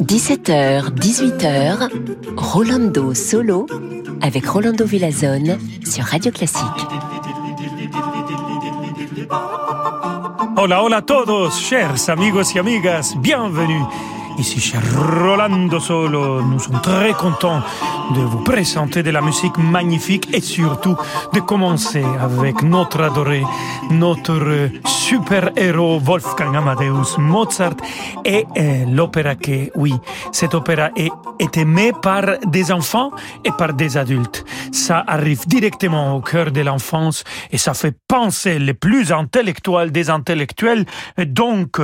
17h, 18h, Rolando Solo avec Rolando Villazone sur Radio Classique. Hola, hola a todos, chers amigos y amigas, bienvenue Ici chez Rolando Solo, nous sommes très contents de vous présenter de la musique magnifique et surtout de commencer avec notre adoré, notre super-héros Wolfgang Amadeus Mozart et euh, l'opéra que, oui, cet opéra est, est aimé par des enfants et par des adultes. Ça arrive directement au cœur de l'enfance et ça fait penser les plus intellectuels des intellectuels. Donc,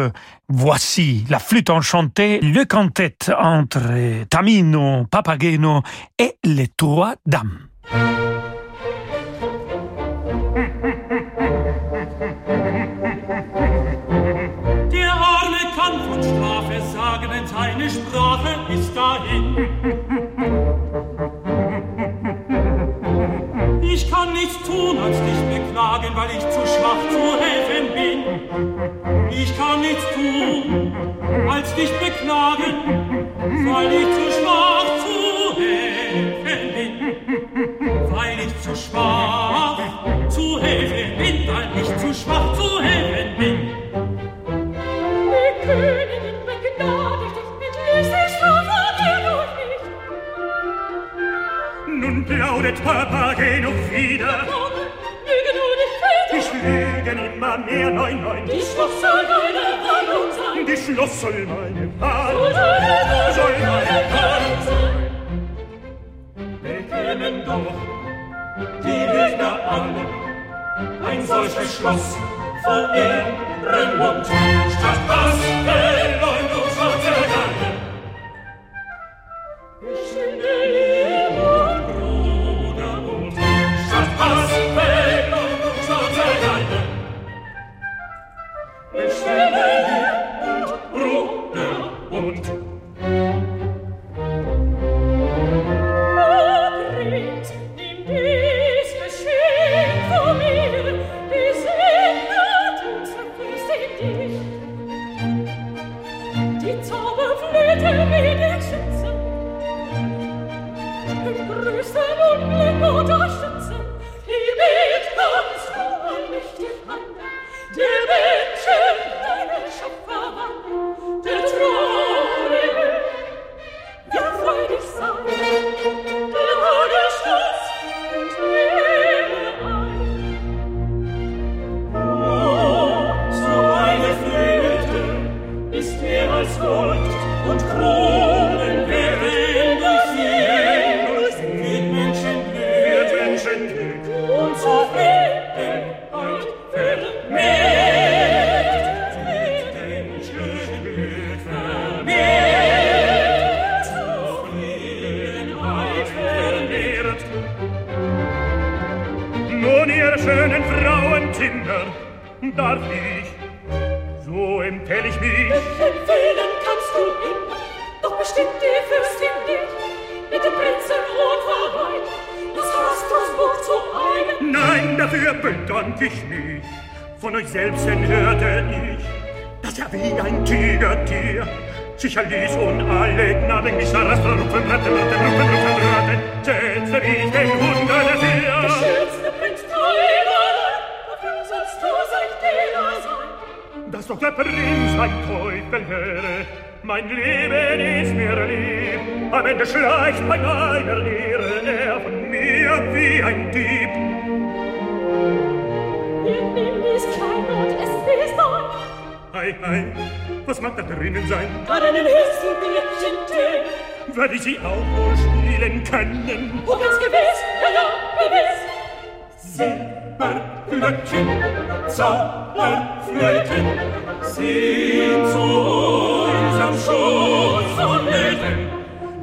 Voici la flûte enchantée, le cantet entre Tamino, Papageno et les trois dames. Nichts tun, als dich beklagen, weil ich zu schwach zu helfen bin. Ich kann nichts tun, als dich beklagen, weil ich zu schwach zu helfen bin. Weil ich zu schwach zu helfen bin, weil ich zu schwach Plaudet Papa, geh noch wieder. Papa, lüge nur nicht wieder. Dich lügen immer mehr, nein, nein. Die Schluss soll meine Warnung sein. Die Schluss soll meine Warnung sein. Soll meine Warnung sein. Wir kennen doch die Lügner alle ein solches Schloss vor ihrem Mund. Statt Masken und schwarzer Gang schönen Frauen, Kinder, darf ich, so empfehl ich mich, empfehlen kannst du immer, doch bestimmt die Fürstin dich mit dem Prinzen unverweilt. Das Hastusbuch zu einem Nein, dafür bedank ich mich. Von euch selbst hörte ich, dass er wie ein Tigertier sich erließ und alle Gnaden mich zerrasten, rupfen, ratten, ratten, rupfen, rupfen, ratten, setzte ich den Hund an Dass doch der Prinz ein Teufel höre, mein Leben ist mir lieb. Am Ende schleicht bei meiner Ehre er von mir wie ein Dieb. Nimm ihm dies Kleinod, es ist dein, Ei, ei, was mag da drinnen sein? an einen höchsten Märchentön. Werde ich sie auch wohl spielen können? Oh, ganz gewiss, ja, ja, gewiss. Silberflöckchen, Zauberflöckchen, sind zu unserem Schutz vonnöten.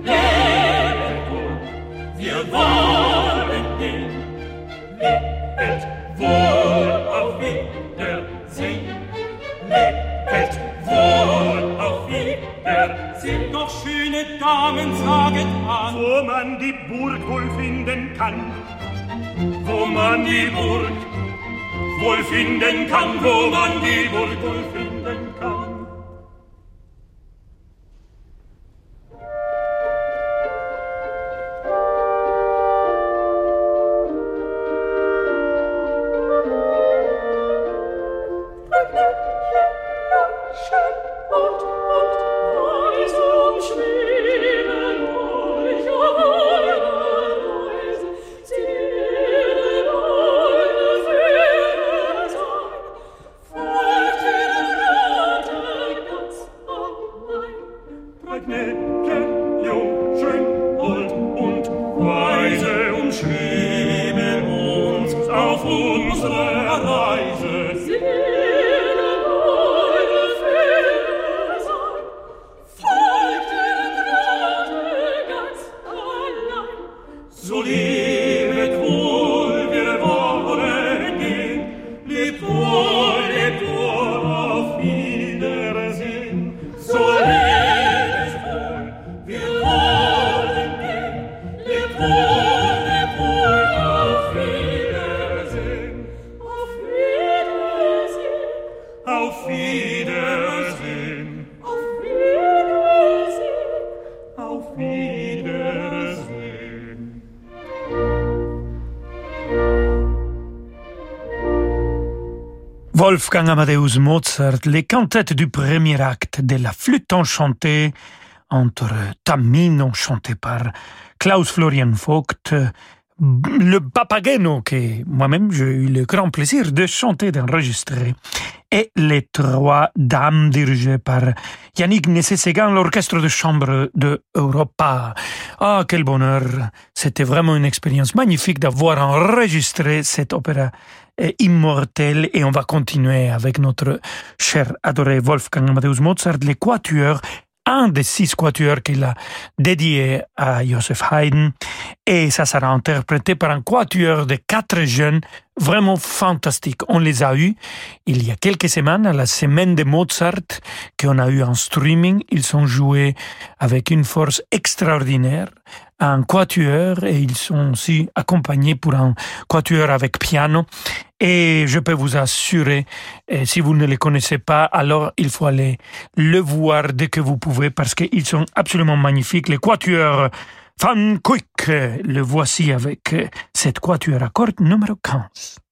Lebe wohl, wir wollen gehen. Lebet wohl, auf Wiedersehen. Lebet wohl, auf Wiedersehen. Doch schöne Damen, saget an, wo man die Burg wohl finden kann wo man die Burg, wohl finden kann, wo man die wohl, wohl finden kann. Wolfgang Amadeus Mozart, les cantates du premier acte de la flûte enchantée entre Tamino chanté par Klaus Florian Vogt, le Papageno que moi-même j'ai eu le grand plaisir de chanter, d'enregistrer, et les trois dames dirigées par Yannick Nessé-Séguin, l'orchestre de chambre de Europa. Ah, quel bonheur! C'était vraiment une expérience magnifique d'avoir enregistré cet opéra immortel et on va continuer avec notre cher adoré Wolfgang Amadeus Mozart, les quatuors un des six quatuors qu'il a dédié à Joseph Haydn. Et ça sera interprété par un quatuor de quatre jeunes vraiment fantastiques. On les a eus il y a quelques semaines à la semaine de Mozart qu'on a eu en streaming. Ils sont joués avec une force extraordinaire un quatuor et ils sont aussi accompagnés pour un quatuor avec piano. Et je peux vous assurer, si vous ne les connaissez pas, alors il faut aller le voir dès que vous pouvez parce qu'ils sont absolument magnifiques. Les quatuors Van Quick, le voici avec cette quatuor à cordes numéro 15.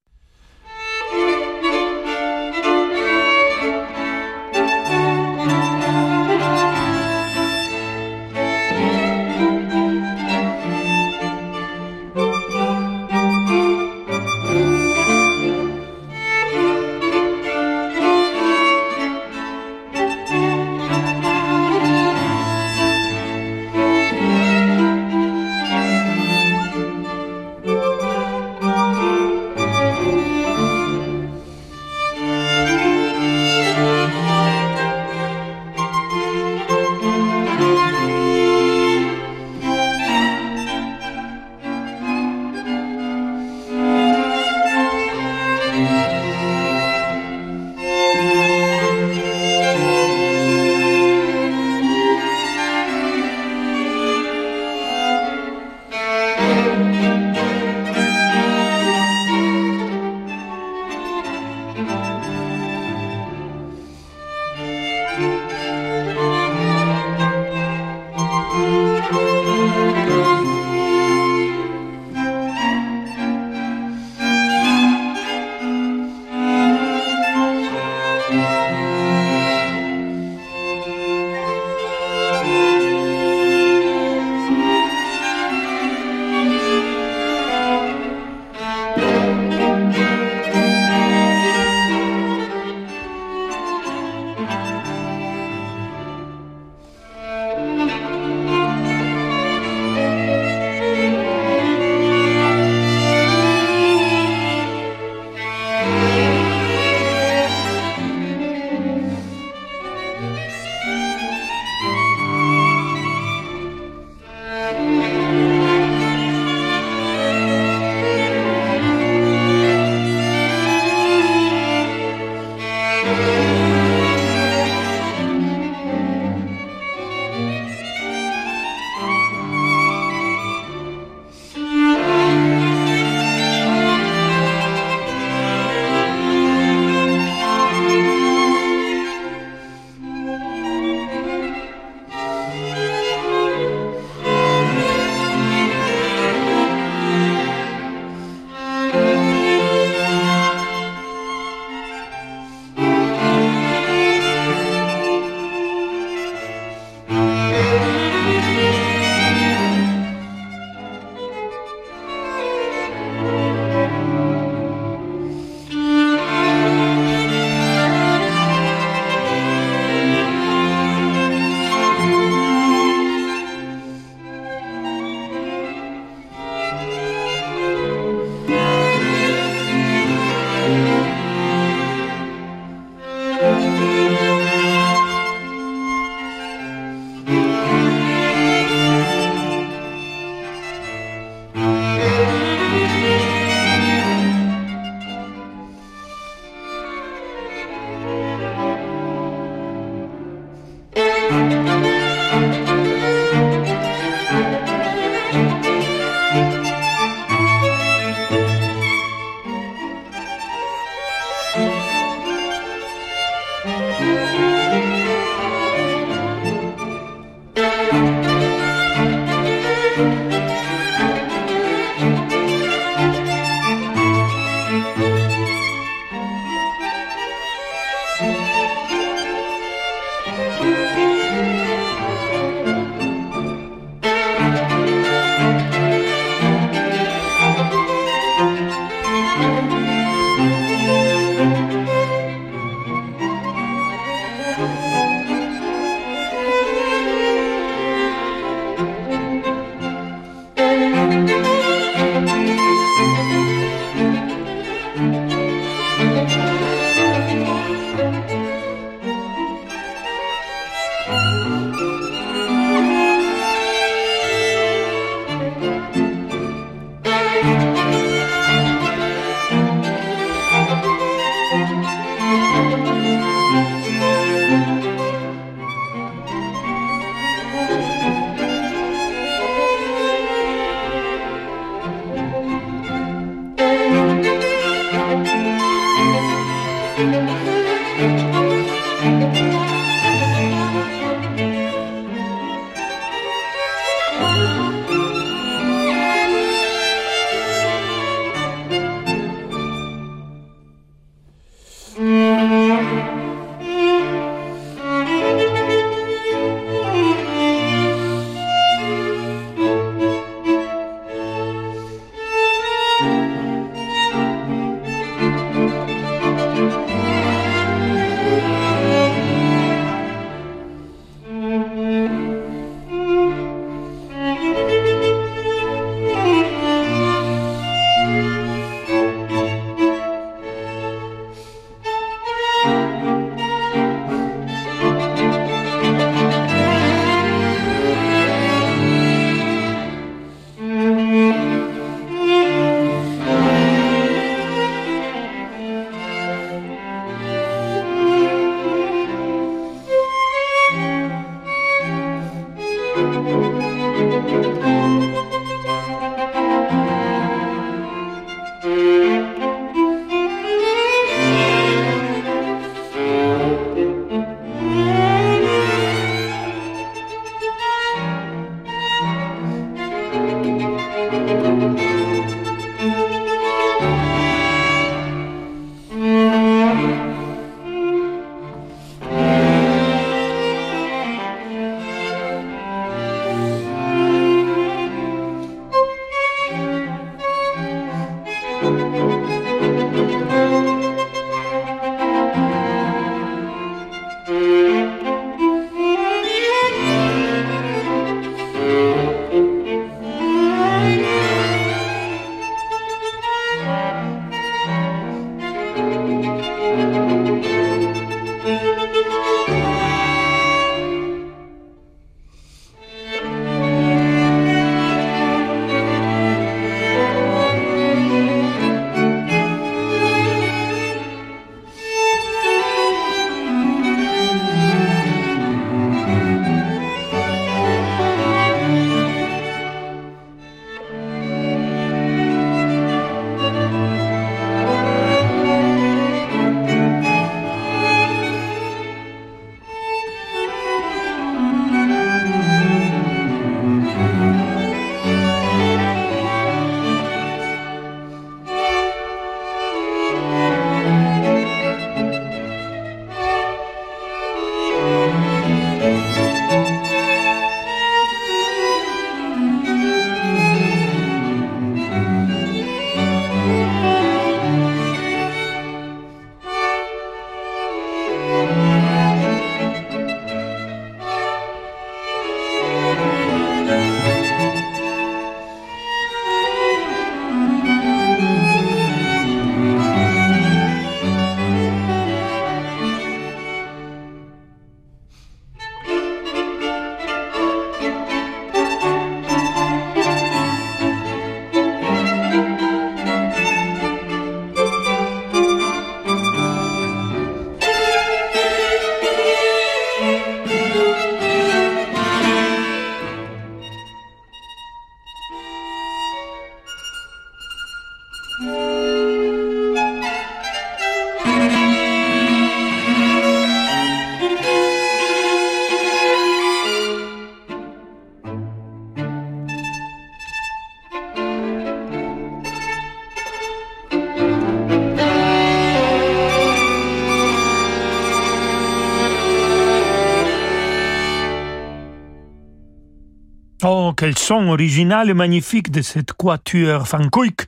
Quel son original et magnifique de cette quatuor fankoik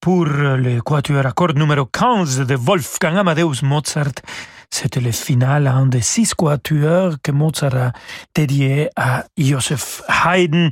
pour le quatuor à numéro 15 de Wolfgang Amadeus Mozart c'était le final, un des six quatuors que Mozart a dédié à Joseph Haydn.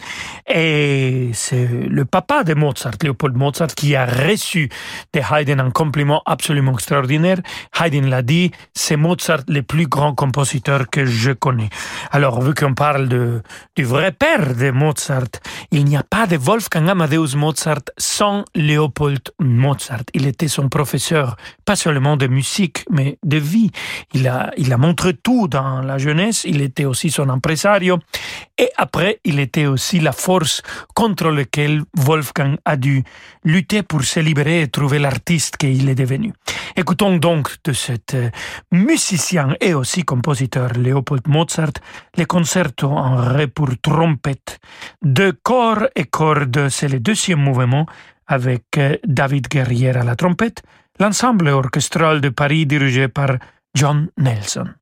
Et c'est le papa de Mozart, Leopold Mozart, qui a reçu de Haydn un compliment absolument extraordinaire. Haydn l'a dit, c'est Mozart le plus grand compositeur que je connais. Alors, vu qu'on parle de, du vrai père de Mozart, il n'y a pas de Wolfgang Amadeus Mozart sans Leopold Mozart. Il était son professeur, pas seulement de musique, mais de vie. Il a, il a montré tout dans la jeunesse. Il était aussi son impresario. Et après, il était aussi la force contre laquelle Wolfgang a dû lutter pour se libérer et trouver l'artiste qu'il est devenu. Écoutons donc de cet euh, musicien et aussi compositeur Leopold Mozart les concertos en ré pour trompette de corps et cordes. C'est le deuxième mouvement avec euh, David Guerrier à la trompette, l'ensemble orchestral de Paris dirigé par John Nelson.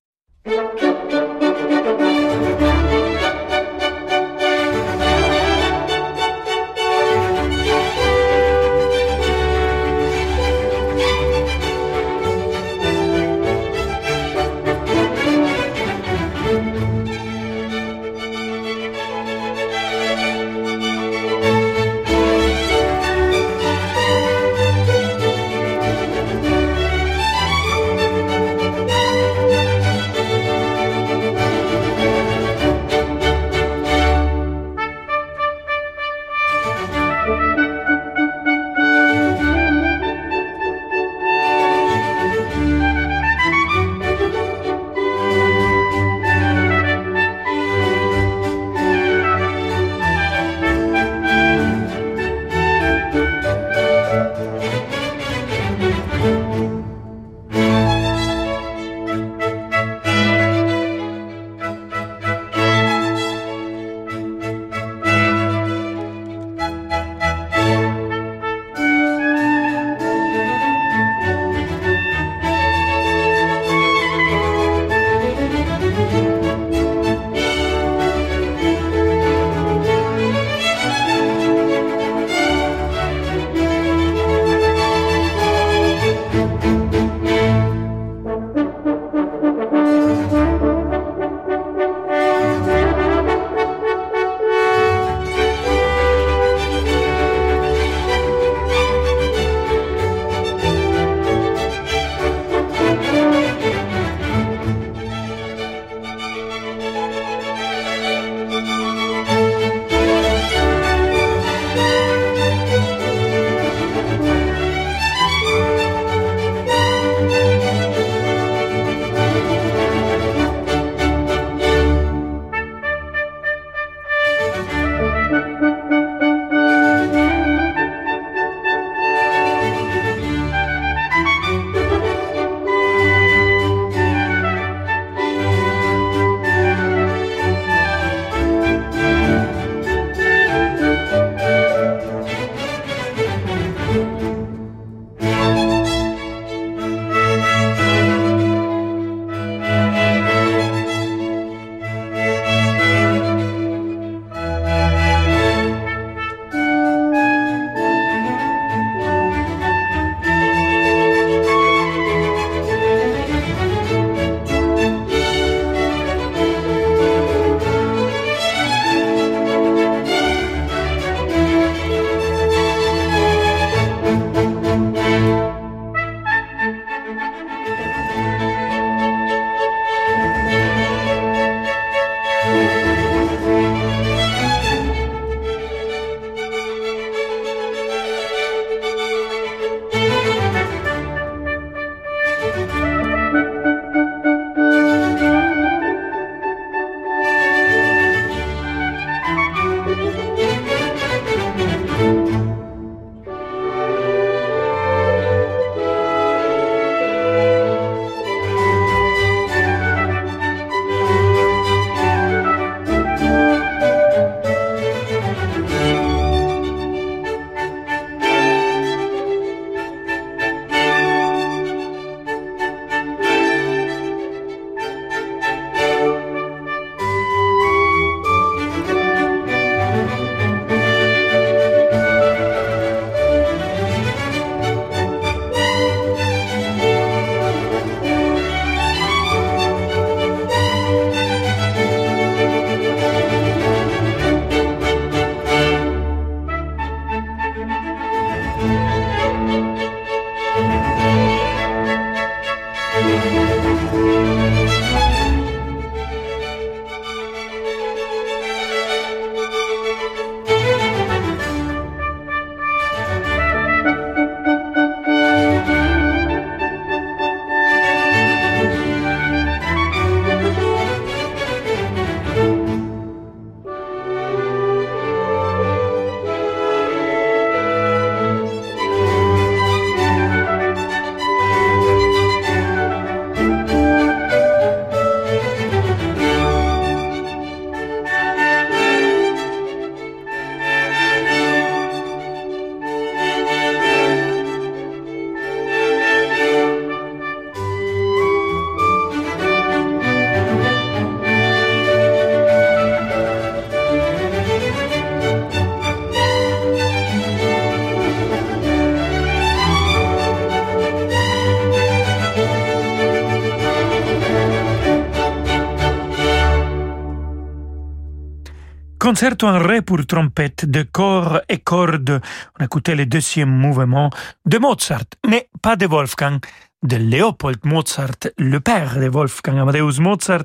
Concerto en ré pour trompette de corps et cordes. On écoutait le deuxième mouvement de Mozart, mais pas de Wolfgang, de Leopold Mozart, le père de Wolfgang Amadeus Mozart.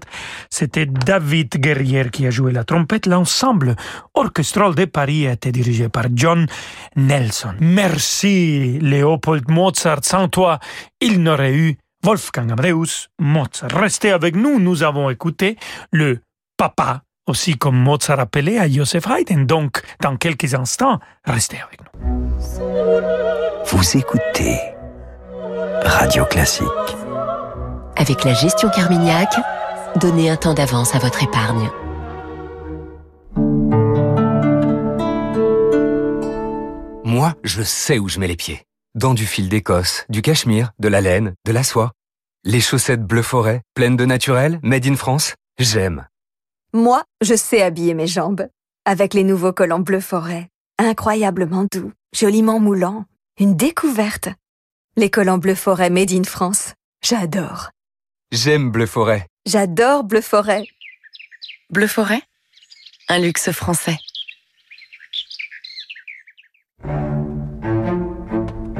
C'était David Guerrier qui a joué la trompette. L'ensemble orchestral de Paris a été dirigé par John Nelson. Merci Leopold Mozart. Sans toi, il n'aurait eu Wolfgang Amadeus Mozart. Restez avec nous, nous avons écouté le papa aussi comme Mozart appelé à Joseph Haydn. Donc, dans quelques instants, restez avec nous. Vous écoutez Radio Classique. Avec la gestion Carmignac, donnez un temps d'avance à votre épargne. Moi, je sais où je mets les pieds. Dans du fil d'Écosse, du cachemire, de la laine, de la soie. Les chaussettes bleu forêt, pleines de naturel, made in France, j'aime. Moi, je sais habiller mes jambes. Avec les nouveaux collants bleu forêt. Incroyablement doux, joliment moulants. Une découverte. Les collants bleu forêt made in France. J'adore. J'aime bleu forêt. J'adore bleu forêt. Bleu forêt? Un luxe français.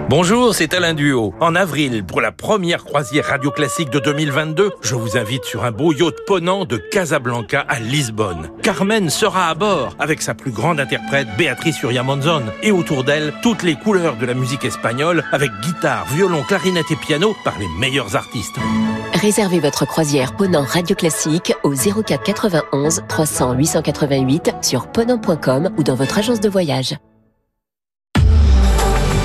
Bonjour, c'est Alain Duo. En avril, pour la première croisière radio classique de 2022, je vous invite sur un beau yacht ponant de Casablanca à Lisbonne. Carmen sera à bord avec sa plus grande interprète Béatrice Uriamonzon et autour d'elle toutes les couleurs de la musique espagnole avec guitare, violon, clarinette et piano par les meilleurs artistes. Réservez votre croisière Ponant Radio Classique au 04 91 300 888 sur ponant.com ou dans votre agence de voyage.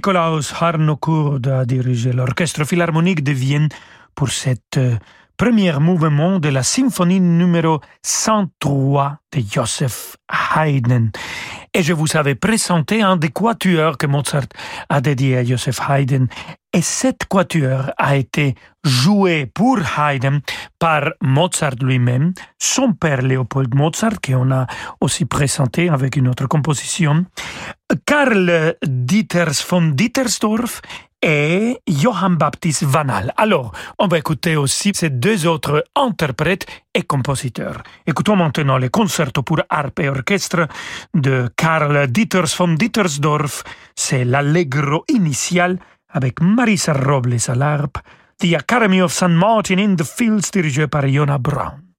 Nikolaus Harnoncourt a dirigé l'Orchestre philharmonique de Vienne pour cette euh, premier mouvement de la symphonie numéro 103 de Joseph Haydn. Et je vous avais présenté un des quatuors que Mozart a dédié à Joseph Haydn. Et cette quatuor a été joué pour Haydn par Mozart lui-même, son père Léopold Mozart, qu'on a aussi présenté avec une autre composition, Karl Dieters von Dietersdorf et Johann Baptist Vanal. Alors, on va écouter aussi ces deux autres interprètes et compositeurs. Écoutons maintenant le concerto pour harpe et orchestre de Karl Dieters von Dietersdorf. C'est l'allegro initial avec Marisa Robles à l'harpe, The Academy of St. Martin in the Fields dirigé par Yona Brown.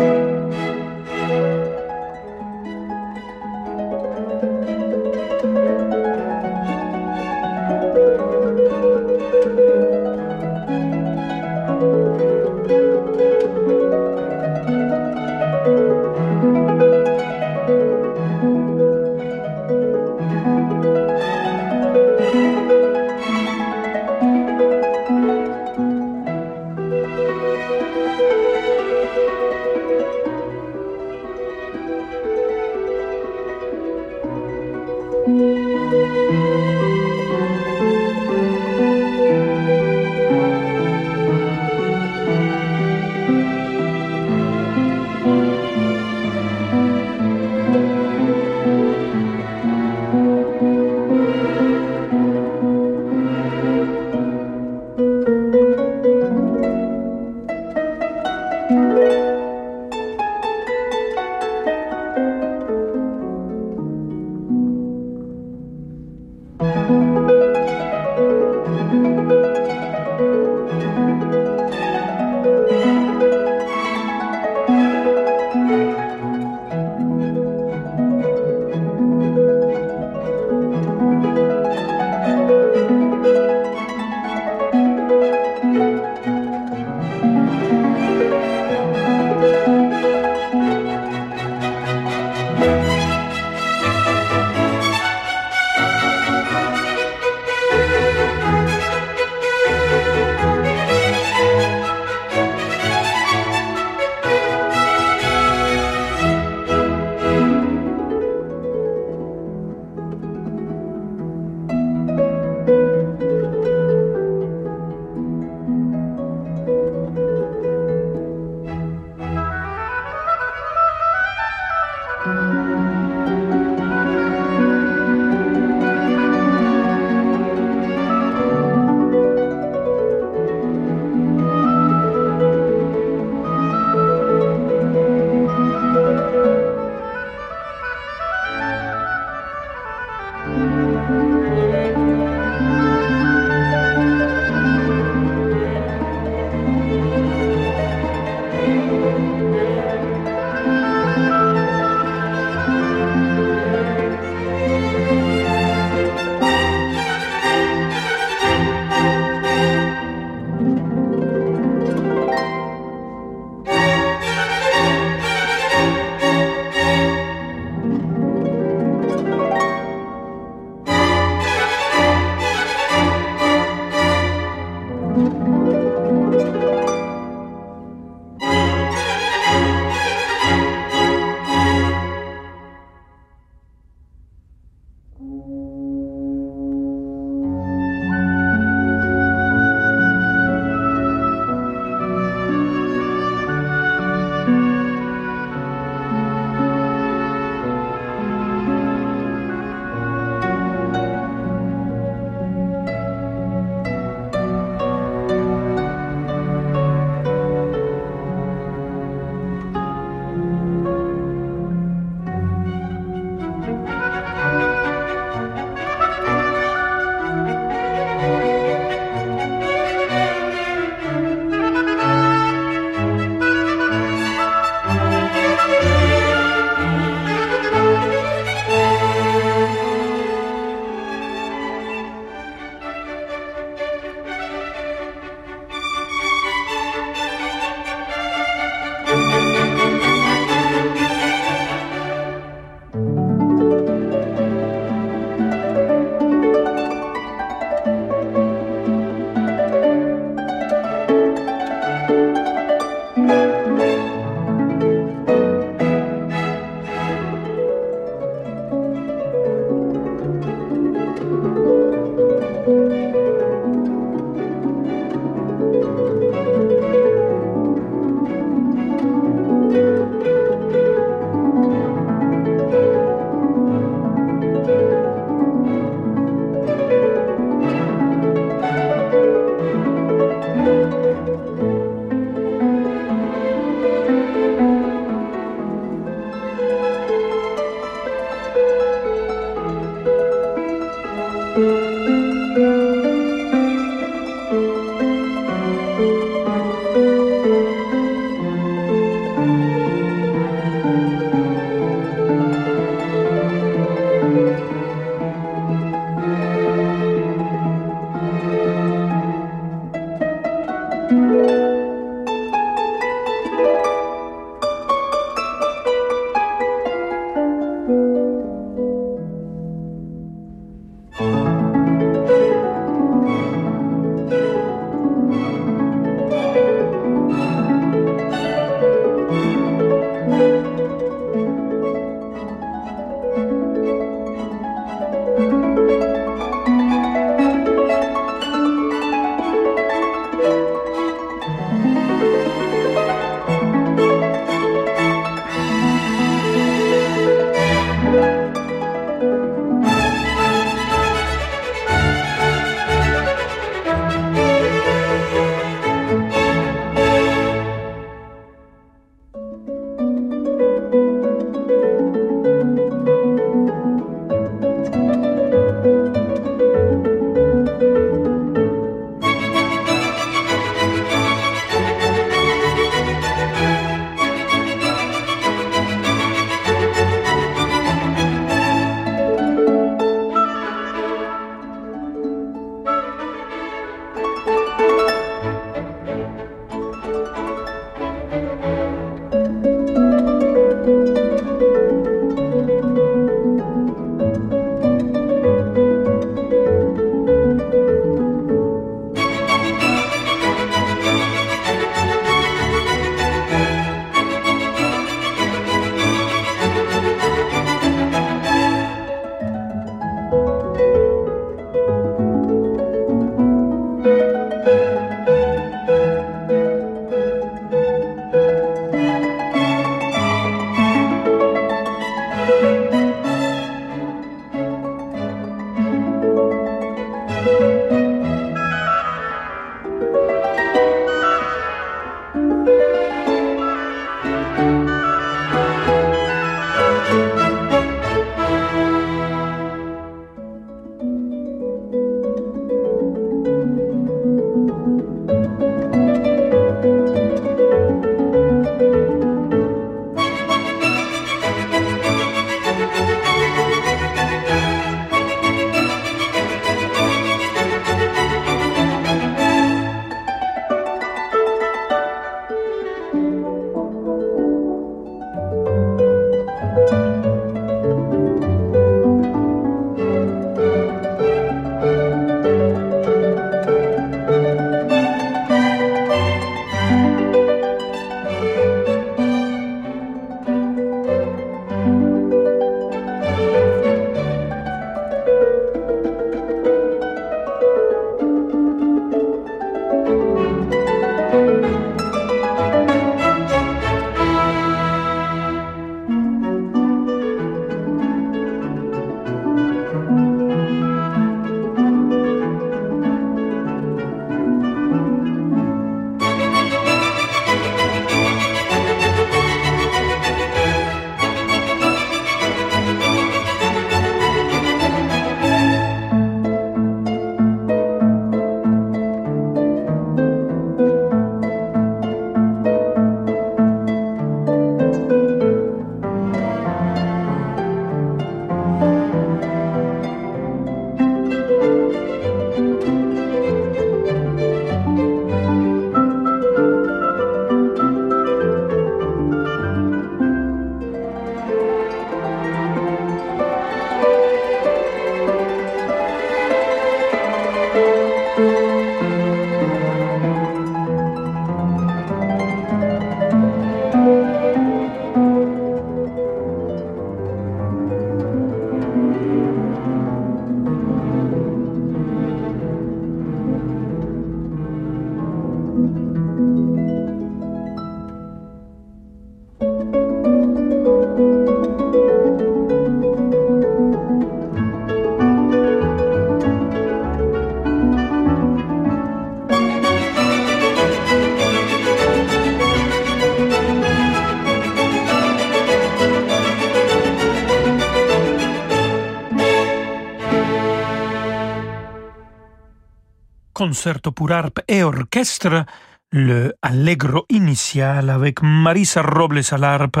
Concerto pour harpe et orchestre, le Allegro initial avec Marisa Robles à l'harpe,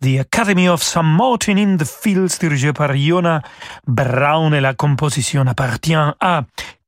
The Academy of St. Martin in the Fields dirigé par Jona Braun et la composition appartient à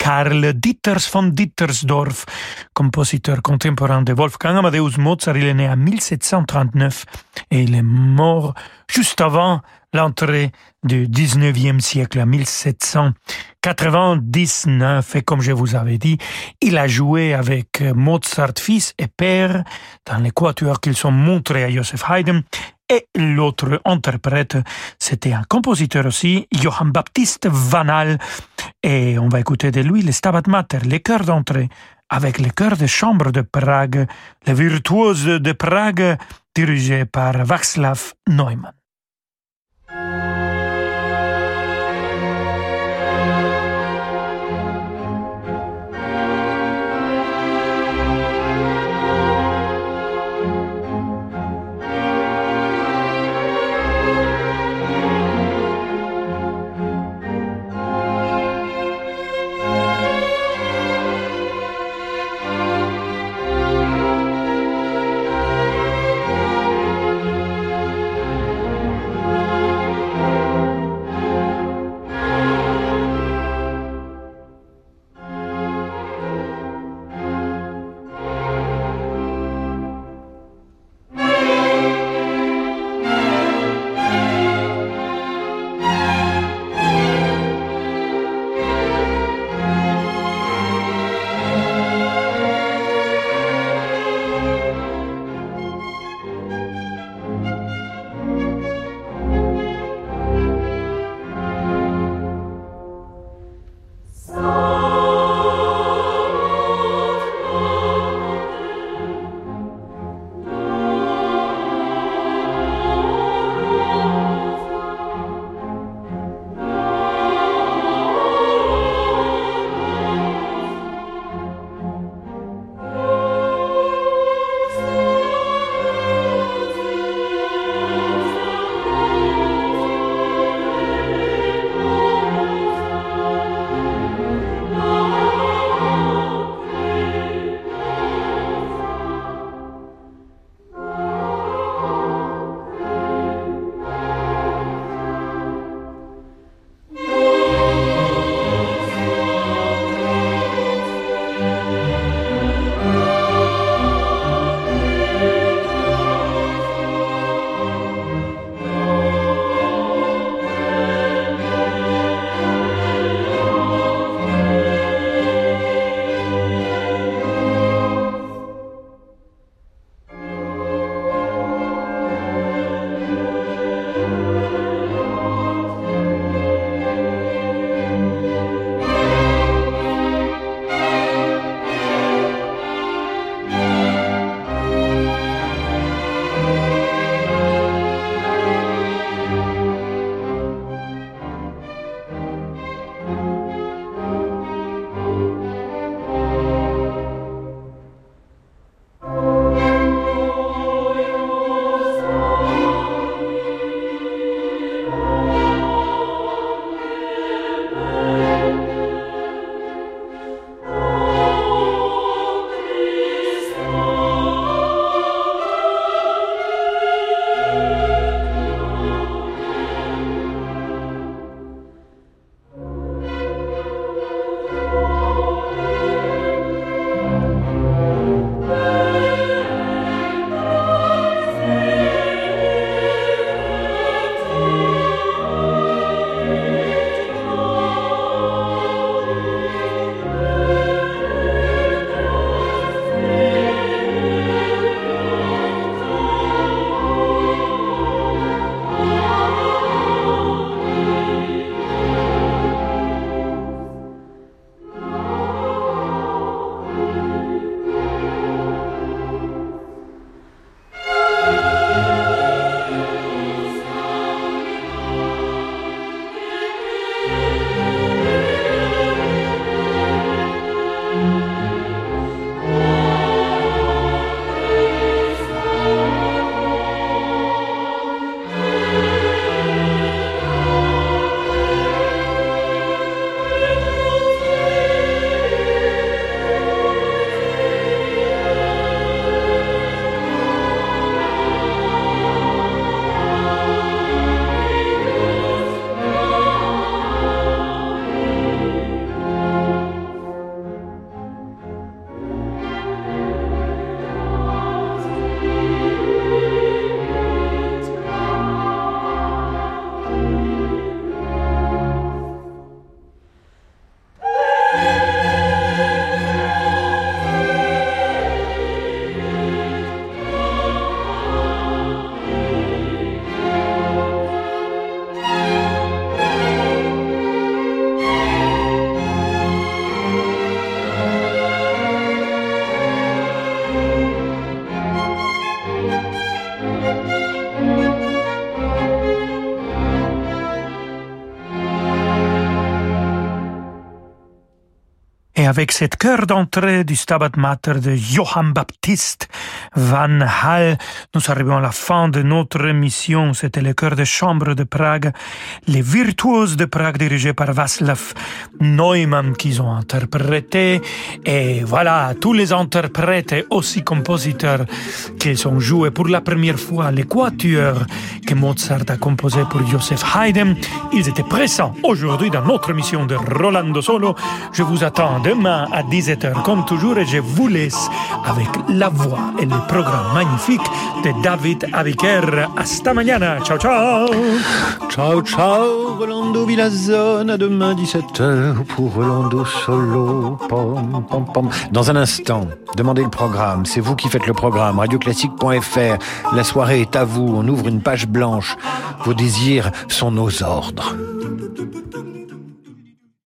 Karl Ditters von Dittersdorf, compositeur contemporain de Wolfgang Amadeus Mozart. Il est né en 1739 et il est mort juste avant l'entrée du 19e siècle, en 1799. Et comme je vous avais dit, il a joué avec Mozart fils et père dans les quatuors qu'ils sont montrés à Joseph Haydn et l'autre interprète, c'était un compositeur aussi, Johann Baptiste Vanal. Et on va écouter de lui le Stabat Mater, les chœurs d'entrée, avec les chœurs de chambre de Prague, les virtuoses de Prague, dirigés par Václav Neumann. Avec cette chœur d'entrée du Stabat Mater de Johann Baptist Van Hal, nous arrivons à la fin de notre émission. C'était le chœur de chambre de Prague, les virtuoses de Prague dirigés par Václav Neumann qu'ils ont interprété. Et voilà, tous les interprètes et aussi compositeurs qu'ils ont joué pour la première fois les quatuors que Mozart a composé pour Joseph Haydn. Ils étaient présents aujourd'hui dans notre émission de Rolando Solo. Je vous attends demain à 17h comme toujours et je vous laisse avec la voix et le programme magnifique de David Aviker. Hasta mañana. Ciao, ciao. Ciao, ciao, Rolando Villazone. À demain 17h pour Rolando Solo. Pom, pom, pom. Dans un instant, demandez le programme. C'est vous qui faites le programme. Radioclassique.fr. La soirée est à vous. On ouvre une page blanche. Vos désirs sont nos ordres.